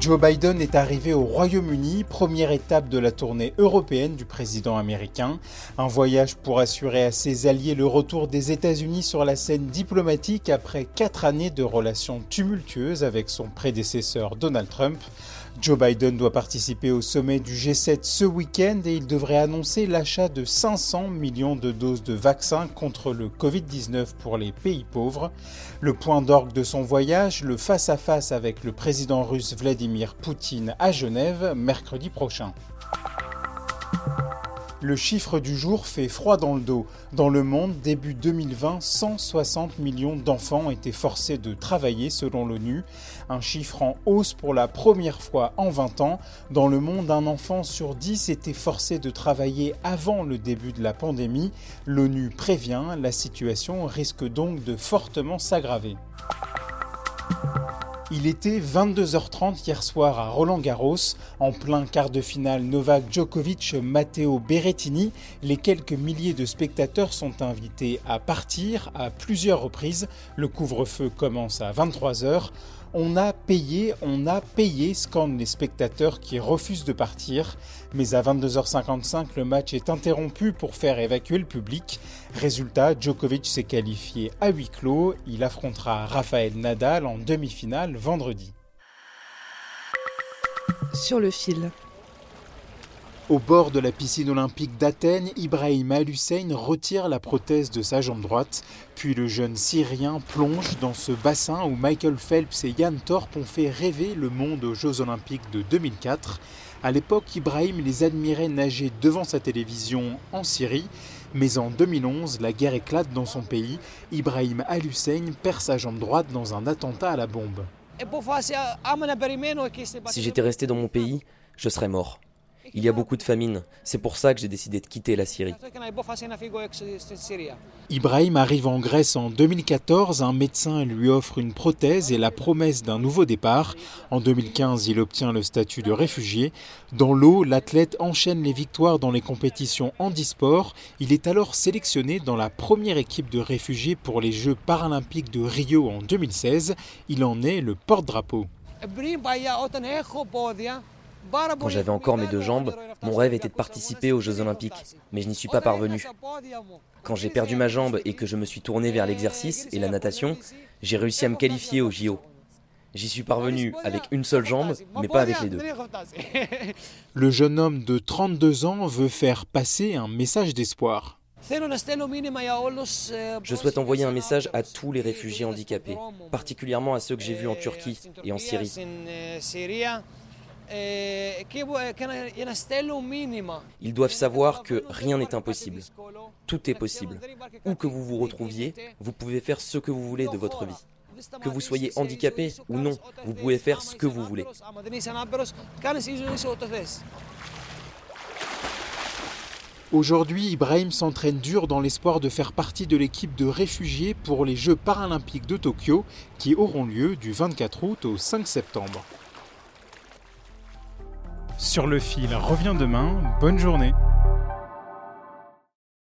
Joe Biden est arrivé au Royaume-Uni, première étape de la tournée européenne du président américain. Un voyage pour assurer à ses alliés le retour des États-Unis sur la scène diplomatique après quatre années de relations tumultueuses avec son prédécesseur Donald Trump. Joe Biden doit participer au sommet du G7 ce week-end et il devrait annoncer l'achat de 500 millions de doses de vaccins contre le Covid-19 pour les pays pauvres. Le point d'orgue de son voyage, le face-à-face avec le président russe Vladimir Poutine à Genève mercredi prochain. Le chiffre du jour fait froid dans le dos. Dans le monde, début 2020, 160 millions d'enfants étaient forcés de travailler selon l'ONU, un chiffre en hausse pour la première fois en 20 ans. Dans le monde, un enfant sur 10 était forcé de travailler avant le début de la pandémie. L'ONU prévient, la situation risque donc de fortement s'aggraver. Il était 22h30 hier soir à Roland Garros, en plein quart de finale Novak Djokovic Matteo Berrettini. Les quelques milliers de spectateurs sont invités à partir à plusieurs reprises. Le couvre-feu commence à 23h. On a payé, on a payé, scandent les spectateurs qui refusent de partir. Mais à 22h55, le match est interrompu pour faire évacuer le public. Résultat, Djokovic s'est qualifié à huis clos. Il affrontera Rafael Nadal en demi-finale vendredi. Sur le fil. Au bord de la piscine olympique d'Athènes, Ibrahim Al-Hussein retire la prothèse de sa jambe droite, puis le jeune Syrien plonge dans ce bassin où Michael Phelps et Jan Thorpe ont fait rêver le monde aux Jeux olympiques de 2004. À l'époque, Ibrahim les admirait nager devant sa télévision en Syrie, mais en 2011, la guerre éclate dans son pays. Ibrahim Al-Hussein perd sa jambe droite dans un attentat à la bombe. Si j'étais resté dans mon pays, je serais mort. Il y a beaucoup de famine. C'est pour ça que j'ai décidé de quitter la Syrie. Ibrahim arrive en Grèce en 2014, un médecin lui offre une prothèse et la promesse d'un nouveau départ. En 2015, il obtient le statut de réfugié. Dans l'eau, l'athlète enchaîne les victoires dans les compétitions handisport. Il est alors sélectionné dans la première équipe de réfugiés pour les Jeux paralympiques de Rio en 2016. Il en est le porte-drapeau. Quand j'avais encore mes deux jambes, mon rêve était de participer aux Jeux Olympiques, mais je n'y suis pas parvenu. Quand j'ai perdu ma jambe et que je me suis tourné vers l'exercice et la natation, j'ai réussi à me qualifier au JO. J'y suis parvenu avec une seule jambe, mais pas avec les deux. Le jeune homme de 32 ans veut faire passer un message d'espoir. Je souhaite envoyer un message à tous les réfugiés handicapés, particulièrement à ceux que j'ai vus en Turquie et en Syrie. Ils doivent savoir que rien n'est impossible. Tout est possible. Où que vous vous retrouviez, vous pouvez faire ce que vous voulez de votre vie. Que vous soyez handicapé ou non, vous pouvez faire ce que vous voulez. Aujourd'hui, Ibrahim s'entraîne dur dans l'espoir de faire partie de l'équipe de réfugiés pour les Jeux paralympiques de Tokyo qui auront lieu du 24 août au 5 septembre. Sur le fil revient demain. Bonne journée.